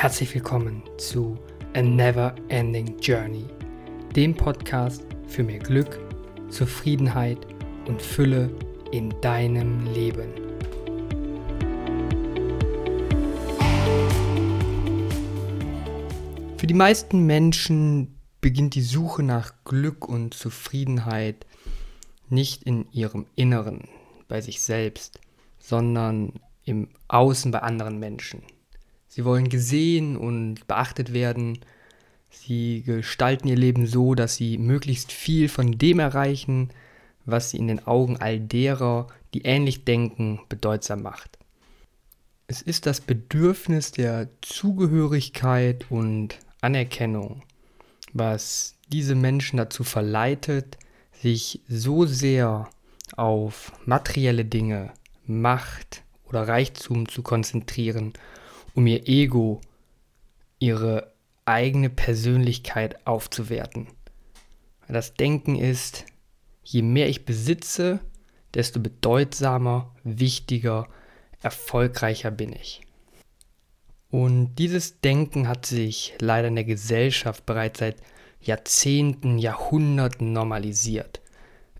Herzlich willkommen zu A Never Ending Journey, dem Podcast für mehr Glück, Zufriedenheit und Fülle in deinem Leben. Für die meisten Menschen beginnt die Suche nach Glück und Zufriedenheit nicht in ihrem Inneren, bei sich selbst, sondern im Außen bei anderen Menschen. Sie wollen gesehen und beachtet werden. Sie gestalten ihr Leben so, dass sie möglichst viel von dem erreichen, was sie in den Augen all derer, die ähnlich denken, bedeutsam macht. Es ist das Bedürfnis der Zugehörigkeit und Anerkennung, was diese Menschen dazu verleitet, sich so sehr auf materielle Dinge, Macht oder Reichtum zu konzentrieren, um ihr Ego, ihre eigene Persönlichkeit aufzuwerten. Das Denken ist, je mehr ich besitze, desto bedeutsamer, wichtiger, erfolgreicher bin ich. Und dieses Denken hat sich leider in der Gesellschaft bereits seit Jahrzehnten, Jahrhunderten normalisiert.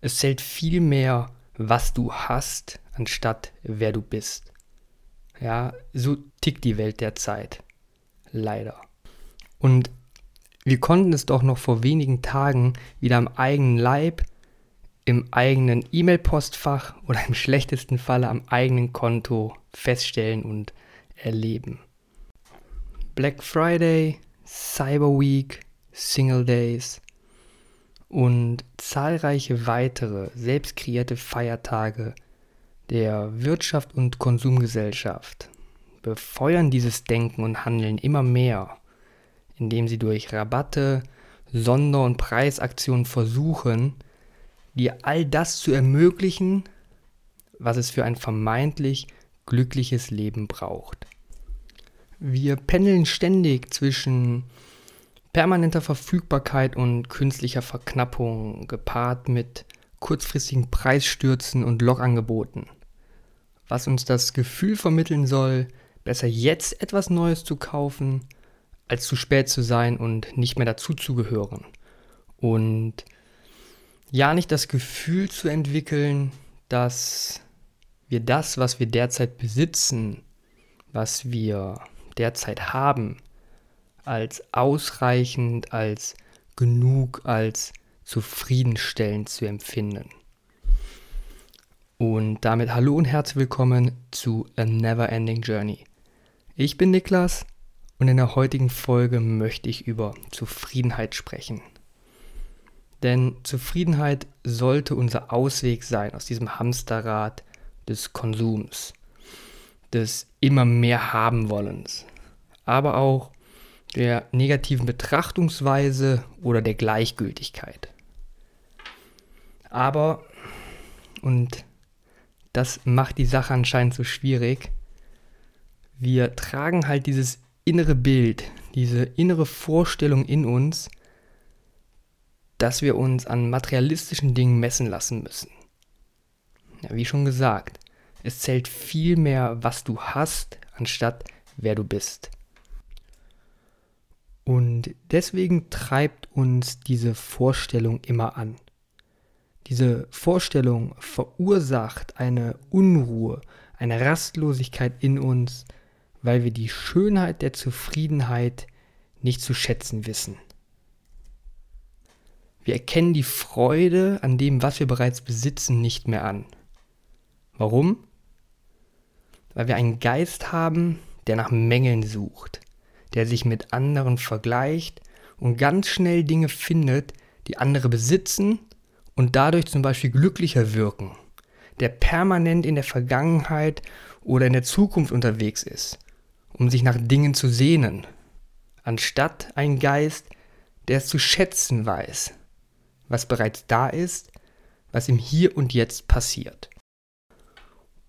Es zählt viel mehr, was du hast, anstatt wer du bist. Ja, so tickt die Welt derzeit. Leider. Und wir konnten es doch noch vor wenigen Tagen wieder am eigenen Leib, im eigenen E-Mail-Postfach oder im schlechtesten Falle am eigenen Konto feststellen und erleben. Black Friday, Cyber Week, Single Days und zahlreiche weitere selbst kreierte Feiertage der Wirtschaft und Konsumgesellschaft befeuern dieses Denken und Handeln immer mehr, indem sie durch Rabatte, Sonder- und Preisaktionen versuchen, dir all das zu ermöglichen, was es für ein vermeintlich glückliches Leben braucht. Wir pendeln ständig zwischen permanenter Verfügbarkeit und künstlicher Verknappung, gepaart mit kurzfristigen Preisstürzen und Lockangeboten was uns das Gefühl vermitteln soll, besser jetzt etwas Neues zu kaufen, als zu spät zu sein und nicht mehr dazuzugehören. Und ja, nicht das Gefühl zu entwickeln, dass wir das, was wir derzeit besitzen, was wir derzeit haben, als ausreichend, als genug, als zufriedenstellend zu empfinden. Und damit hallo und herzlich willkommen zu A Never Ending Journey. Ich bin Niklas und in der heutigen Folge möchte ich über Zufriedenheit sprechen. Denn Zufriedenheit sollte unser Ausweg sein aus diesem Hamsterrad des Konsums, des immer mehr haben wollens, aber auch der negativen Betrachtungsweise oder der Gleichgültigkeit. Aber, und das macht die Sache anscheinend so schwierig. Wir tragen halt dieses innere Bild, diese innere Vorstellung in uns, dass wir uns an materialistischen Dingen messen lassen müssen. Ja, wie schon gesagt, es zählt viel mehr, was du hast, anstatt wer du bist. Und deswegen treibt uns diese Vorstellung immer an. Diese Vorstellung verursacht eine Unruhe, eine Rastlosigkeit in uns, weil wir die Schönheit der Zufriedenheit nicht zu schätzen wissen. Wir erkennen die Freude an dem, was wir bereits besitzen, nicht mehr an. Warum? Weil wir einen Geist haben, der nach Mängeln sucht, der sich mit anderen vergleicht und ganz schnell Dinge findet, die andere besitzen und dadurch zum Beispiel glücklicher wirken, der permanent in der Vergangenheit oder in der Zukunft unterwegs ist, um sich nach Dingen zu sehnen, anstatt ein Geist, der es zu schätzen weiß, was bereits da ist, was im Hier und Jetzt passiert.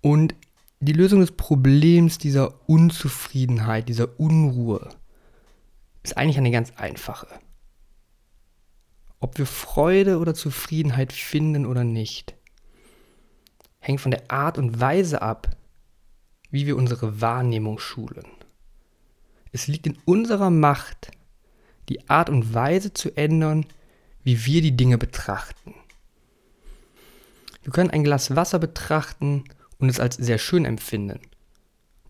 Und die Lösung des Problems dieser Unzufriedenheit, dieser Unruhe, ist eigentlich eine ganz einfache. Ob wir Freude oder Zufriedenheit finden oder nicht, hängt von der Art und Weise ab, wie wir unsere Wahrnehmung schulen. Es liegt in unserer Macht, die Art und Weise zu ändern, wie wir die Dinge betrachten. Wir können ein Glas Wasser betrachten und es als sehr schön empfinden.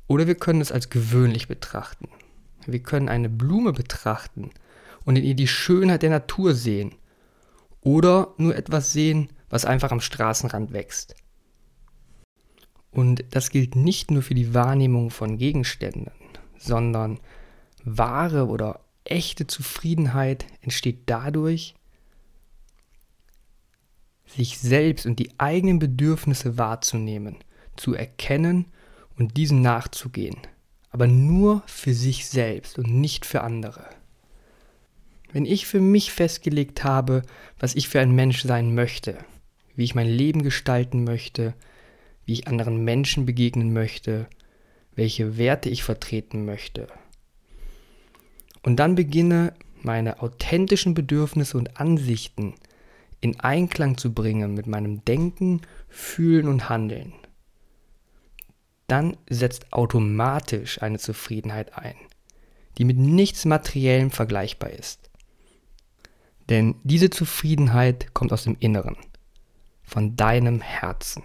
Oder wir können es als gewöhnlich betrachten. Wir können eine Blume betrachten und in ihr die Schönheit der Natur sehen. Oder nur etwas sehen, was einfach am Straßenrand wächst. Und das gilt nicht nur für die Wahrnehmung von Gegenständen, sondern wahre oder echte Zufriedenheit entsteht dadurch, sich selbst und die eigenen Bedürfnisse wahrzunehmen, zu erkennen und diesen nachzugehen, aber nur für sich selbst und nicht für andere. Wenn ich für mich festgelegt habe, was ich für ein Mensch sein möchte, wie ich mein Leben gestalten möchte, wie ich anderen Menschen begegnen möchte, welche Werte ich vertreten möchte. Und dann beginne meine authentischen Bedürfnisse und Ansichten in Einklang zu bringen mit meinem Denken, Fühlen und Handeln. Dann setzt automatisch eine Zufriedenheit ein, die mit nichts Materiellem vergleichbar ist. Denn diese Zufriedenheit kommt aus dem Inneren, von deinem Herzen.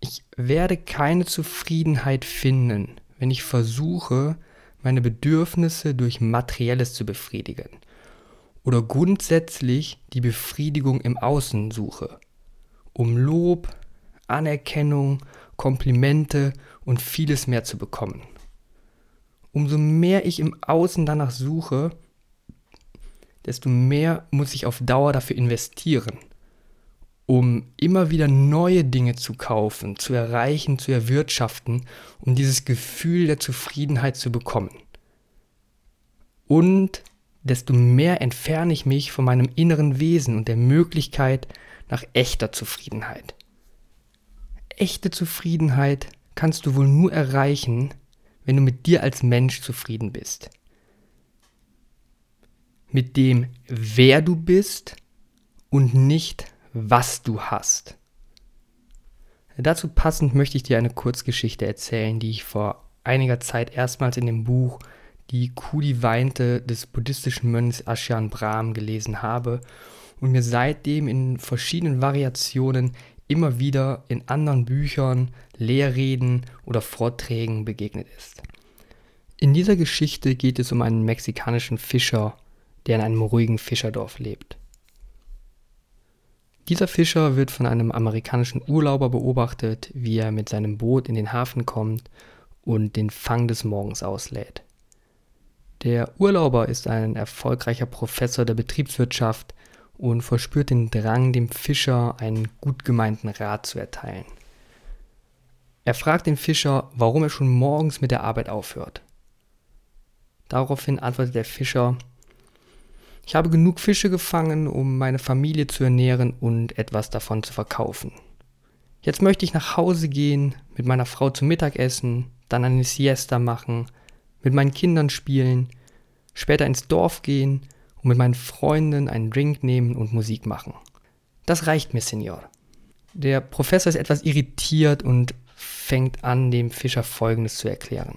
Ich werde keine Zufriedenheit finden, wenn ich versuche, meine Bedürfnisse durch Materielles zu befriedigen oder grundsätzlich die Befriedigung im Außen suche, um Lob, Anerkennung, Komplimente und vieles mehr zu bekommen. Umso mehr ich im Außen danach suche, desto mehr muss ich auf Dauer dafür investieren um immer wieder neue Dinge zu kaufen, zu erreichen, zu erwirtschaften, um dieses Gefühl der Zufriedenheit zu bekommen. Und desto mehr entferne ich mich von meinem inneren Wesen und der Möglichkeit nach echter Zufriedenheit. Echte Zufriedenheit kannst du wohl nur erreichen, wenn du mit dir als Mensch zufrieden bist. Mit dem, wer du bist und nicht, was du hast. Dazu passend möchte ich dir eine Kurzgeschichte erzählen, die ich vor einiger Zeit erstmals in dem Buch Die Kuh, die weinte des buddhistischen Mönchs Ashan Brahm gelesen habe und mir seitdem in verschiedenen Variationen immer wieder in anderen Büchern, Lehrreden oder Vorträgen begegnet ist. In dieser Geschichte geht es um einen mexikanischen Fischer, der in einem ruhigen Fischerdorf lebt. Dieser Fischer wird von einem amerikanischen Urlauber beobachtet, wie er mit seinem Boot in den Hafen kommt und den Fang des Morgens auslädt. Der Urlauber ist ein erfolgreicher Professor der Betriebswirtschaft und verspürt den Drang, dem Fischer einen gut gemeinten Rat zu erteilen. Er fragt den Fischer, warum er schon morgens mit der Arbeit aufhört. Daraufhin antwortet der Fischer, ich habe genug Fische gefangen, um meine Familie zu ernähren und etwas davon zu verkaufen. Jetzt möchte ich nach Hause gehen, mit meiner Frau zum Mittagessen, dann eine Siesta machen, mit meinen Kindern spielen, später ins Dorf gehen und mit meinen Freunden einen Drink nehmen und Musik machen. Das reicht mir, Senor. Der Professor ist etwas irritiert und fängt an, dem Fischer Folgendes zu erklären.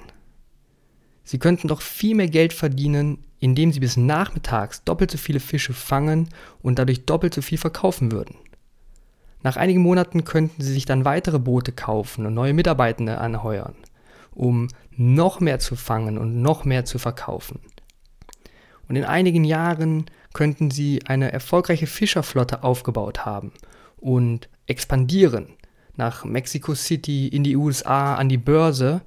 Sie könnten doch viel mehr Geld verdienen, indem sie bis nachmittags doppelt so viele Fische fangen und dadurch doppelt so viel verkaufen würden. Nach einigen Monaten könnten sie sich dann weitere Boote kaufen und neue Mitarbeitende anheuern, um noch mehr zu fangen und noch mehr zu verkaufen. Und in einigen Jahren könnten sie eine erfolgreiche Fischerflotte aufgebaut haben und expandieren nach Mexico City, in die USA, an die Börse,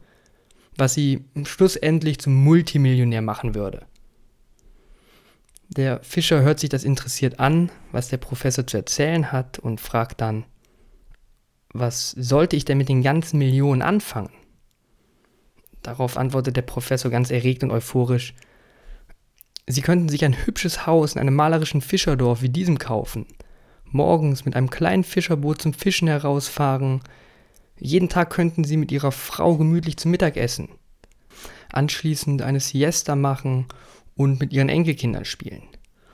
was sie schlussendlich zum Multimillionär machen würde. Der Fischer hört sich das interessiert an, was der Professor zu erzählen hat und fragt dann, was sollte ich denn mit den ganzen Millionen anfangen? Darauf antwortet der Professor ganz erregt und euphorisch, Sie könnten sich ein hübsches Haus in einem malerischen Fischerdorf wie diesem kaufen, morgens mit einem kleinen Fischerboot zum Fischen herausfahren, jeden Tag könnten Sie mit Ihrer Frau gemütlich zum Mittag essen, anschließend eine Siesta machen und mit ihren Enkelkindern spielen.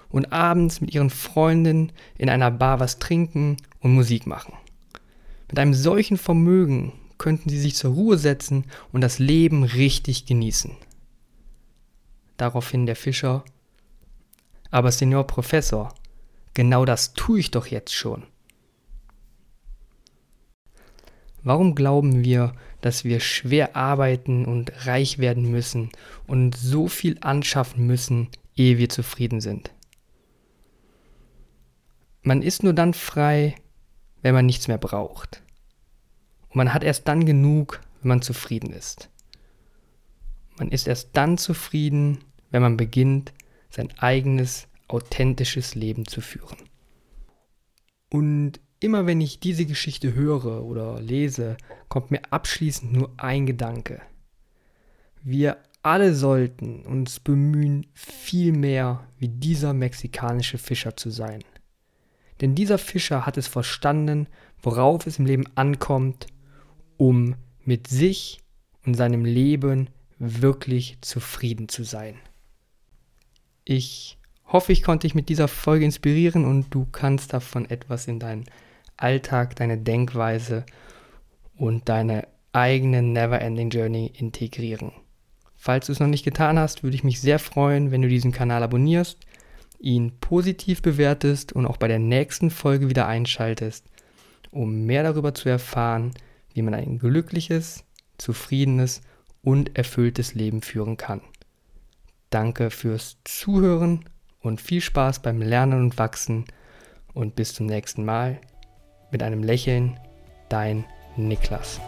Und abends mit ihren Freundinnen in einer Bar was trinken und Musik machen. Mit einem solchen Vermögen könnten sie sich zur Ruhe setzen und das Leben richtig genießen. daraufhin der Fischer. Aber Senor Professor, genau das tue ich doch jetzt schon. Warum glauben wir, dass wir schwer arbeiten und reich werden müssen und so viel anschaffen müssen, ehe wir zufrieden sind? Man ist nur dann frei, wenn man nichts mehr braucht. Und man hat erst dann genug, wenn man zufrieden ist. Man ist erst dann zufrieden, wenn man beginnt, sein eigenes, authentisches Leben zu führen. Und immer wenn ich diese Geschichte höre oder lese, kommt mir abschließend nur ein Gedanke. Wir alle sollten uns bemühen, viel mehr wie dieser mexikanische Fischer zu sein. Denn dieser Fischer hat es verstanden, worauf es im Leben ankommt, um mit sich und seinem Leben wirklich zufrieden zu sein. Ich hoffe, ich konnte dich mit dieser Folge inspirieren und du kannst davon etwas in deinen Alltag, deine Denkweise und deine eigene Never-Ending Journey integrieren. Falls du es noch nicht getan hast, würde ich mich sehr freuen, wenn du diesen Kanal abonnierst, ihn positiv bewertest und auch bei der nächsten Folge wieder einschaltest, um mehr darüber zu erfahren, wie man ein glückliches, zufriedenes und erfülltes Leben führen kann. Danke fürs Zuhören und viel Spaß beim Lernen und Wachsen und bis zum nächsten Mal. Mit einem Lächeln, dein Niklas.